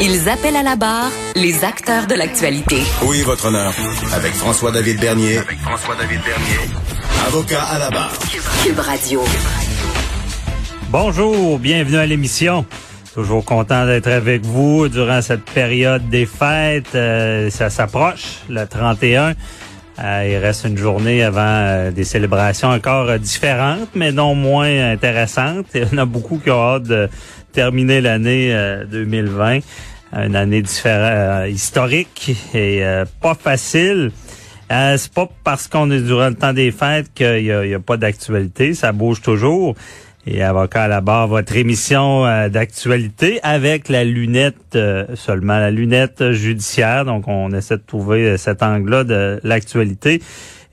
Ils appellent à la barre les acteurs de l'actualité. Oui, votre honneur. Avec François-David Bernier. Avec François-David Bernier. Avocat à la barre. Cube Radio. Bonjour, bienvenue à l'émission. Toujours content d'être avec vous durant cette période des fêtes. Euh, ça s'approche, le 31. Euh, il reste une journée avant euh, des célébrations encore différentes, mais non moins intéressantes. Il y en a beaucoup qui ont hâte de terminer l'année 2020. Une année historique et pas facile. c'est pas parce qu'on est durant le temps des fêtes qu'il n'y a, a, pas d'actualité. Ça bouge toujours et avocat à la barre, votre émission euh, d'actualité avec la lunette euh, seulement, la lunette judiciaire. Donc, on essaie de trouver euh, cet angle-là de l'actualité.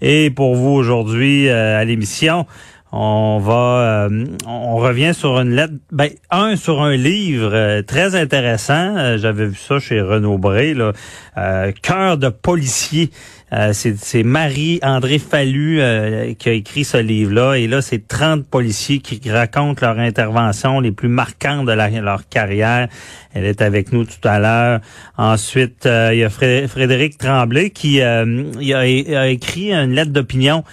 Et pour vous aujourd'hui à l'émission, on va, on revient sur une lettre, ben un sur un livre très intéressant. J'avais vu ça chez Renaud Bré, là, cœur de policier. Euh, c'est Marie-André Fallu euh, qui a écrit ce livre-là. Et là, c'est 30 policiers qui racontent leur intervention les plus marquantes de leur carrière. Elle est avec nous tout à l'heure. Ensuite, euh, il y a Frédéric Tremblay qui a, a, écrit une lettre d'opinion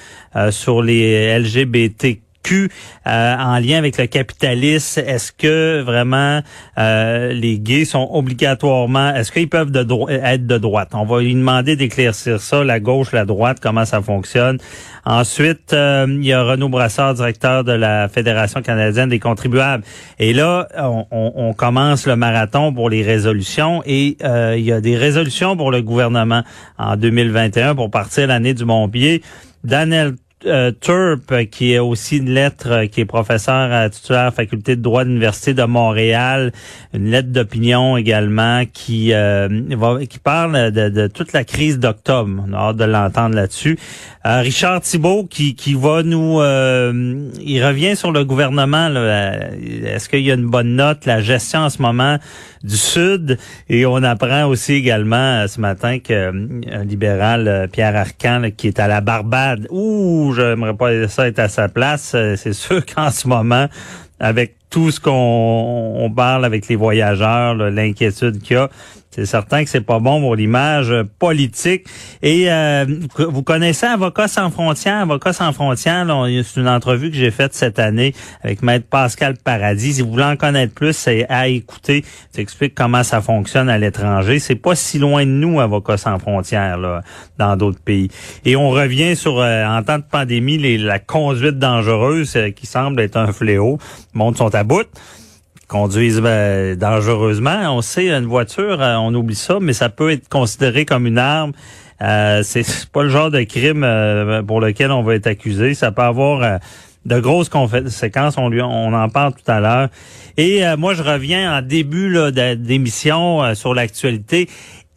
sur les LGBT euh, en lien avec le capitalisme. Est-ce que vraiment euh, les gays sont obligatoirement, est-ce qu'ils peuvent être de droite? On va lui demander d'éclaircir ça, la gauche, la droite, comment ça fonctionne. Ensuite, euh, il y a Renaud Brassard, directeur de la Fédération canadienne des contribuables. Et là, on, on, commence le marathon pour les résolutions et il y a des résolutions pour le gouvernement en 2021 pour partir l'année du Mont-Pied. Daniel euh, Turp, qui est aussi une lettre, euh, qui est professeur à titulaire à la faculté de droit de l'Université de Montréal, une lettre d'opinion également qui euh, va, qui parle de, toute la crise d'octobre. On a hâte de l'entendre là-dessus. Richard Thibault qui, qui va nous... il revient sur le gouvernement. Est-ce qu'il y a une bonne note? La gestion en ce moment du Sud? Et on apprend aussi également ce matin qu'un libéral, Pierre Arcan, qui est à la Barbade. J'aimerais pas ça être à sa place. Euh, c'est sûr qu'en ce moment, avec tout ce qu'on parle avec les voyageurs, l'inquiétude qu'il y a, c'est certain que c'est pas bon pour l'image politique. Et euh, vous connaissez Avocats sans frontières? Avocats sans frontières, c'est une entrevue que j'ai faite cette année avec Maître Pascal Paradis. Si vous voulez en connaître plus, c'est à écouter. explique comment ça fonctionne à l'étranger. C'est pas si loin de nous, Avocats sans frontières, dans d'autres pays. Et on revient sur, euh, en temps de pandémie, la conduite dangereuse euh, qui semble être un fléau. Le monde sont à bout conduisent ben, dangereusement. On sait, une voiture, euh, on oublie ça, mais ça peut être considéré comme une arme. Euh, c'est pas le genre de crime euh, pour lequel on va être accusé. Ça peut avoir euh, de grosses conséquences. On, lui, on en parle tout à l'heure. Et moi, je reviens en début d'émission sur l'actualité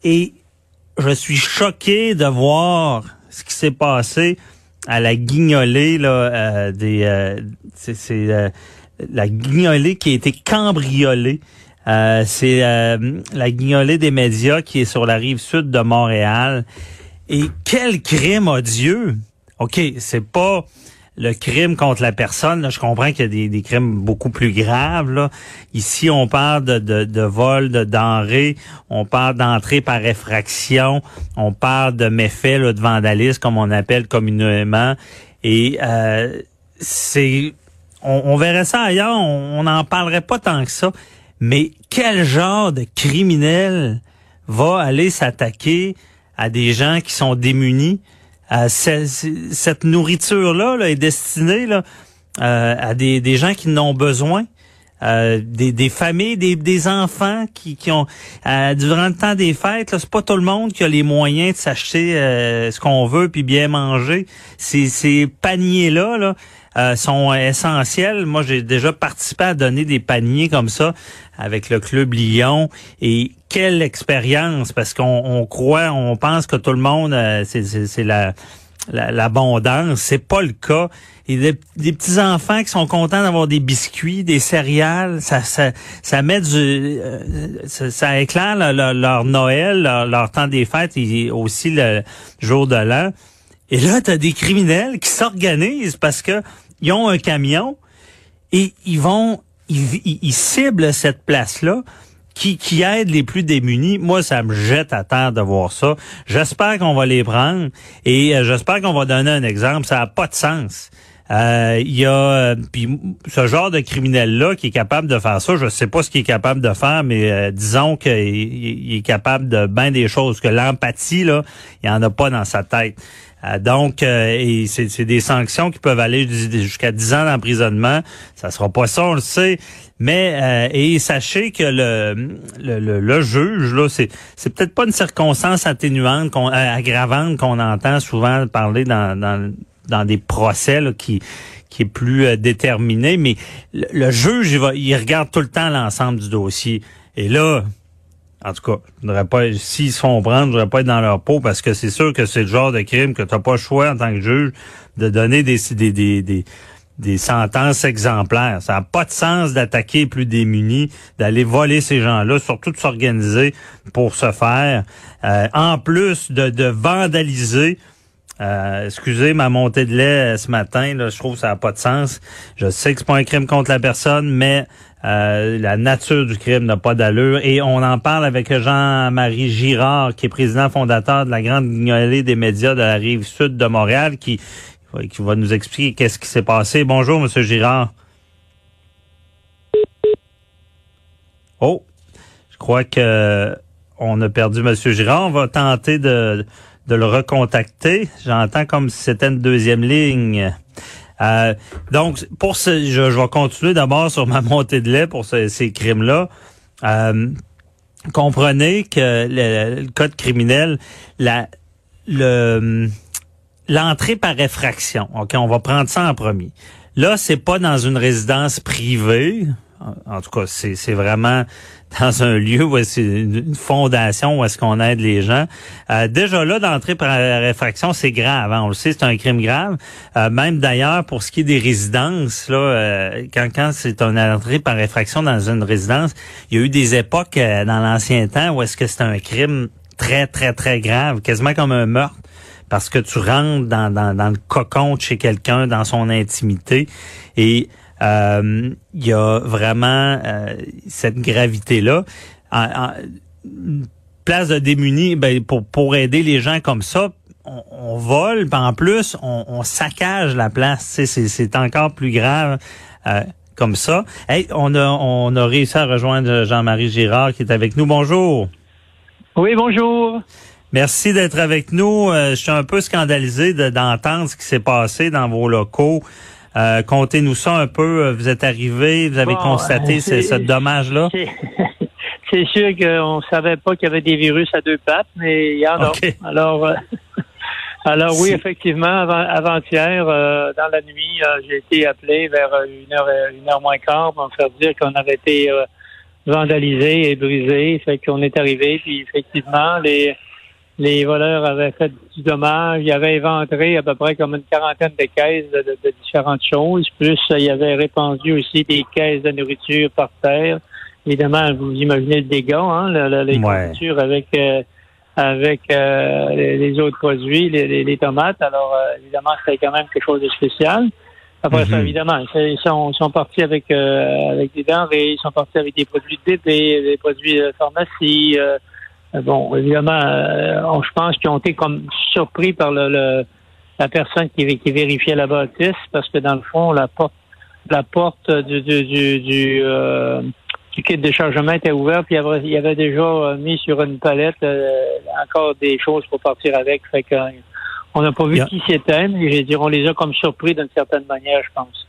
et je suis choqué de voir ce qui s'est passé à la guignolée là, des... la guignolée qui a été cambriolée. Euh, c'est euh, la guignolée des médias qui est sur la rive sud de Montréal. Et quel crime odieux! OK, c'est pas le crime contre la personne. je comprends qu'il y a des, crimes beaucoup plus graves. Là. Ici, on parle de, de, vol de denrées, on parle d'entrée par effraction, on parle de méfaits de vandalisme, comme on appelle communément. Et euh, c'est on, verrait ça ailleurs, on n'en parlerait pas tant que ça. Mais quel genre de criminel va aller s'attaquer à des gens qui sont démunis? cette nourriture-là là, est destinée là, à des, gens qui n'ont besoin. Euh, des, familles, des, enfants qui, ont euh, durant le temps des fêtes, c'est pas tout le monde qui a les moyens de s'acheter euh, ce qu'on veut puis bien manger. Ces, ces paniers là, là sont essentiels. Moi, j'ai déjà participé à donner des paniers comme ça avec le club Lyon et quelle expérience parce qu'on on croit, on pense que tout le monde, c'est la l'abondance. C'est pas le cas. Et des, des petits enfants qui sont contents d'avoir des biscuits, des céréales, ça ça ça met du euh, ça, éclaire leur, Noël, leur, temps des fêtes et aussi le jour de l'an. Et là, tu as des criminels qui s'organisent parce que ils ont un camion et ils vont ils, ciblent cette place-là qui, aident les plus démunis. Moi, ça me jette à terre de voir ça. J'espère qu'on va les prendre et euh, j'espère qu'on va donner un exemple. Ça n'a pas de sens. Euh, il y a euh, ce genre de criminel là qui est capable de faire ça, je sais pas ce qu'il est capable de faire, mais disons qu'il il est capable de bien des choses. Que l'empathie là, il y en a pas dans sa tête. Donc, et c'est des sanctions qui peuvent aller jusqu'à 10 ans d'emprisonnement. Ça sera pas ça, on le sait. Mais euh, et sachez que le, le, le, juge là, c'est c'est peut-être pas une circonstance atténuante, qu'on, euh, aggravante qu'on entend souvent parler dans dans, dans des procès qui qui est plus euh, déterminé, mais le, juge il, va, il regarde tout le temps l'ensemble du dossier. Et là, en tout cas, je pas, s'ils se font prendre, je voudrais pas être dans leur peau parce que c'est sûr que c'est le genre de crime que tu n'as pas le choix en tant que juge de donner des, des, des, des des sentences exemplaires. Ça n'a pas de sens d'attaquer les plus démunis, d'aller voler ces gens-là, surtout de s'organiser pour se faire. Euh, en plus de, de vandaliser, euh, excusez ma montée de lait euh, ce matin, là, je trouve que ça n'a pas de sens. Je sais que c'est pas un crime contre la personne, mais la nature du crime n'a pas d'allure. Et on en parle avec Jean-Marie Girard, qui est président fondateur de la Grande Guignolée des médias de la rive sud de Montréal, qui qui va nous expliquer qu'est-ce qui s'est passé. Bonjour, Monsieur Girard. Oh, je crois que on a perdu Monsieur Girard. On va tenter de, de le recontacter. J'entends comme si c'était une deuxième ligne. Euh, donc, pour ce, je, vais continuer d'abord sur ma montée de lait pour ces crimes-là. Euh, comprenez que le, le, code criminel, la, le l'entrée par effraction. OK, on va prendre ça en premier. Là, c'est pas dans une résidence privée. En tout cas, c'est vraiment dans un lieu où c'est une fondation où est-ce qu'on aide les gens. Euh, déjà là, d'entrée par effraction, c'est grave. Hein. On le sait, c'est un crime grave. Euh, même d'ailleurs, pour ce qui est des résidences, là, euh, quand, quand c'est une entrée par effraction dans une résidence, il y a eu des époques dans l'ancien temps où est-ce que c'est un crime très, très, très grave, quasiment comme un meurtre parce que tu rentres dans, dans, dans le cocon de chez quelqu'un, dans son intimité. Et euh, il y a vraiment euh, cette gravité-là. En, place de démunis, ben, pour, pour aider les gens comme ça, on, on vole, en plus, on, on, saccage la place. C'est encore plus grave. Euh, comme ça. Hey, on a on a réussi à rejoindre Jean-Marie Girard qui est avec nous. Bonjour. Oui, bonjour. Merci d'être avec nous. Euh, je suis un peu scandalisé d'entendre ce qui s'est passé dans vos locaux. Euh, Contez-nous ça un peu. Euh, vous êtes arrivé, vous avez constaté euh, ce, dommage-là? C'est sûr qu'on savait pas qu'il y avait des virus à deux pattes, mais il y en a. Alors, alors oui, effectivement, avant-hier, dans la nuit, j'ai été appelé vers une heure, une heure moins quart pour me faire dire qu'on avait été vandalisé et brisé. Fait qu'on est arrivé, puis effectivement, les les voleurs avaient fait du dommage. Ils avaient éventré à peu près comme une quarantaine de caisses de, différentes choses. Plus, ils avaient répandu aussi des caisses de nourriture par terre. Évidemment, vous imaginez le dégât, hein, la, les nourritures avec euh, avec euh, les, autres produits, les, tomates. Alors, euh, évidemment, c'était quand même quelque chose de spécial. Après ça, mhm. évidemment, ils sont, sont partis avec avec des denrées, ils sont partis avec des produits de bébé, des produits de pharmacie, euh, bon, évidemment, euh, je pense qu'ils ont été comme surpris par le, la personne qui, qui, vérifiait la bâtisse, parce que dans le fond, la porte, la porte du, du, du, du, euh, kit de chargement était ouverte, puis il y avait, déjà mis sur une palette encore des choses pour partir avec. Fait que, On n'a pas vu qui c'était, mais je dire, on les a comme surpris d'une certaine manière, je pense.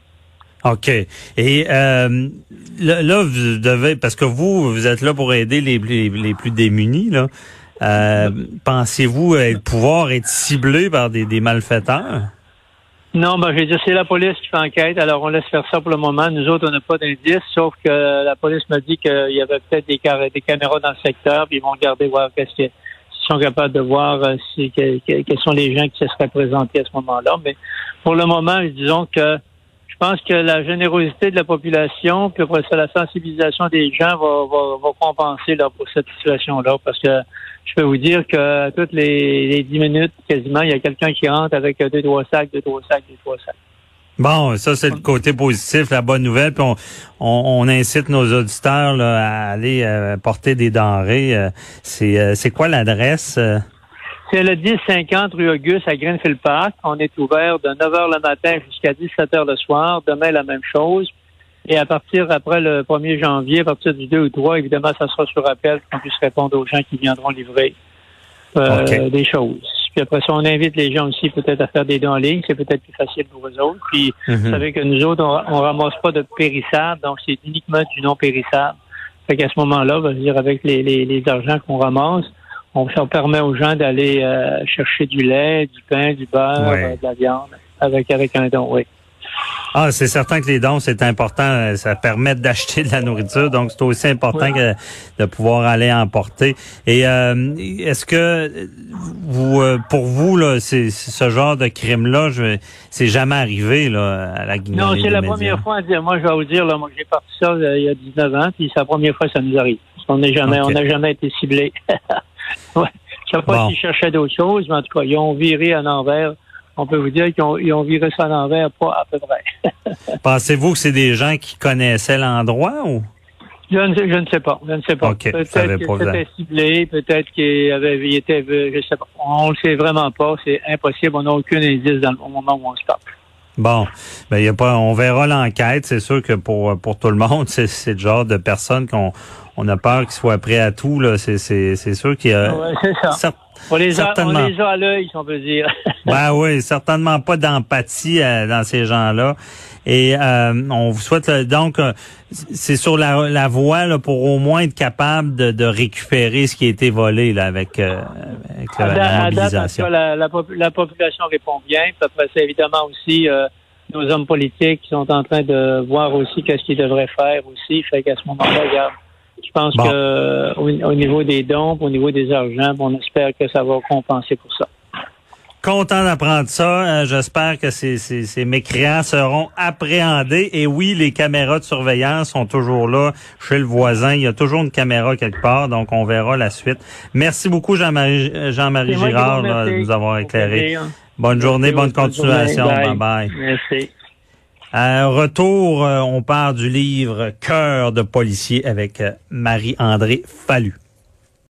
OK. Et euh, là, vous devez, parce que vous, vous êtes là pour aider les, les, plus démunis, là. Euh, pensez-vous pouvoir être ciblé par des, des malfaiteurs? Non, ben, je veux dire, c'est la police qui fait enquête, alors on laisse faire ça pour le moment. Nous autres, on n'a pas d'indice, sauf que la police m'a dit qu'il y avait peut-être des, caméras dans le secteur, puis ils vont regarder voir qu'est-ce qu'ils sont capables de voir euh, si, quels sont les gens qui se seraient présentés à ce moment-là. Mais pour le moment, disons que pense que la générosité de la population, puis après ça, la sensibilisation des gens va, va, va compenser là, pour cette situation-là. Parce que je peux vous dire que toutes les, dix minutes, quasiment, il y a quelqu'un qui rentre avec deux, trois sacs, deux, trois sacs, deux, trois sacs. Bon, ça c'est le côté positif, la bonne nouvelle. Puis on, on, incite nos auditeurs là, à aller euh, porter des denrées. Euh, c'est, euh, c'est quoi l'adresse? C'est le 1050 rue Auguste à Greenfield Park. On est ouvert de 9 h le matin jusqu'à 17 h le soir. Demain, la même chose. Et à partir après le 1er janvier, à partir du 2 ou 3, évidemment, ça sera sur appel qu'on puisse répondre aux gens qui viendront livrer euh, des choses. Puis après ça, on invite les gens aussi peut-être à faire des dons en ligne. C'est peut-être plus facile pour eux autres. Puis vous mhm. savez que nous autres, on, on ramasse pas de périssables, donc c'est uniquement du non périssable. Fait qu'à ce moment-là, on va dire avec les, les, les argents qu'on ramasse, on, ça permet aux gens d'aller euh, chercher du lait, du pain, du beurre, euh, de la viande avec, avec un don, oui. Ah, c'est certain que les dons, c'est important. Ça permet d'acheter de la nourriture. Donc, c'est aussi important que de pouvoir aller emporter. Et euh, est-ce que vous, pour vous, là, c'est ce genre de crime-là, c'est jamais arrivé là, à la Guinée? Non, c'est la première fois. Moi, je vais vous dire, là, moi, j'ai parti ça il y a 19 ans, puis c'est la première fois que ça nous arrive. On n'est jamais, on n'a jamais été ciblé. ouais. Je sais pas s'ils cherchaient d'autres choses, mais en tout cas, ils ont viré à l'envers. On peut vous dire qu'ils ont, ils ont viré ça à l'envers, pas à peu près. Pensez-vous que c'est des gens qui connaissaient l'endroit ou? Je ne, sais, je ne sais pas. Je ne sais pas. peut-être qu'ils c'était ciblé, peut-être qu'il avait, il était, je sais pas. On ne le sait vraiment pas. C'est impossible. On n'a aucun indice dans le moment où on se tape. Bon, ben y a pas, on verra l'enquête. C'est sûr que pour pour tout le monde, c'est le genre de personnes qu'on on a peur qu'ils soient prêts à tout. Là, c'est c'est c'est sûr qu'il y a. Ouais, c'est ça. on les, a, on les a à l'œil, si on peut dire. ben oui, certainement pas d'empathie euh, dans ces gens-là. Et euh, on vous souhaite donc euh, c'est sur la, la voie là, pour au moins être capable de, de récupérer ce qui a été volé là, avec, avec la, mobilisation. la, la, population répond bien. Puis après, c'est évidemment aussi nos hommes politiques qui sont en train de voir aussi qu'est-ce qu'ils devraient faire aussi. Fait qu'à ce moment-là, regarde, je pense que au, niveau des dons, au niveau des argents, on espère que ça va compenser pour ça. Content d'apprendre ça. Euh, j'espère que ces, ces, ces, mécréants seront appréhendés. Et oui, les caméras de surveillance sont toujours là chez le voisin. Il y a toujours une caméra quelque part, donc on verra la suite. Merci beaucoup, Jean-Marie Jean Girard, de nous avoir éclairé. Bonne journée, bonne, continuation. Bye bye. Merci. À retour, euh, on part du livre Cœur de policier avec euh, Marie-André Fallu.